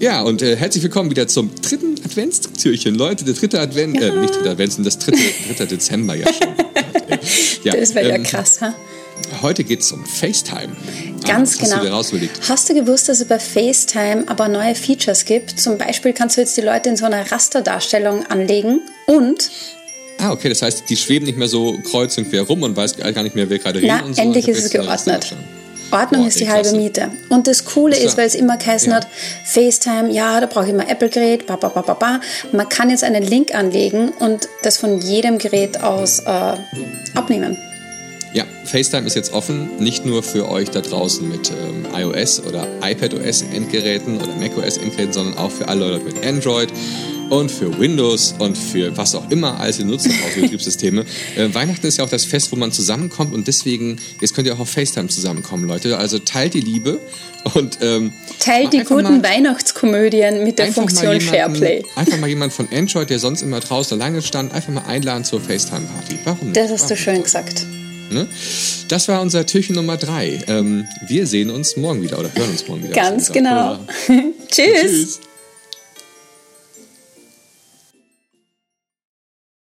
Ja, und äh, herzlich willkommen wieder zum dritten Adventstürchen. Leute, der dritte Advent, ja. äh, nicht dritte Advent, das dritte, dritte Dezember ja schon. ja, das wäre ähm, ja krass, ha? Heute geht es um FaceTime. Ganz ah, genau. Hast du, hast du gewusst, dass es bei FaceTime aber neue Features gibt? Zum Beispiel kannst du jetzt die Leute in so einer Rasterdarstellung anlegen und Ah, okay, das heißt, die schweben nicht mehr so kreuz und quer rum und weiß gar nicht mehr, wer gerade redet. Na, endlich ist es geordnet. Ordnung Boah, ist die halbe Miete. Und das Coole ist, weil es immer geheißen ja. hat, FaceTime, ja, da brauche ich mal Apple-Gerät, ba, ba, ba, ba, ba. Man kann jetzt einen Link anlegen und das von jedem Gerät aus äh, abnehmen. Ja, FaceTime ist jetzt offen, nicht nur für euch da draußen mit ähm, iOS oder iPadOS Endgeräten oder macOS Endgeräten, sondern auch für alle Leute mit Android und für Windows und für was auch immer als ihr nutzt auf Betriebssysteme. Äh, Weihnachten ist ja auch das Fest, wo man zusammenkommt und deswegen, jetzt könnt ihr auch auf FaceTime zusammenkommen, Leute. Also teilt die Liebe und ähm, teilt die guten Weihnachtskomödien mit der Funktion SharePlay. Einfach mal jemand von Android, der sonst immer draußen alleine stand, einfach mal einladen zur FaceTime-Party. Warum nicht? Das hast du schön gesagt. Ne? Das war unser Türchen Nummer drei. Ähm, wir sehen uns morgen wieder oder hören uns morgen wieder. Ganz genau. Tschüss. Tschüss.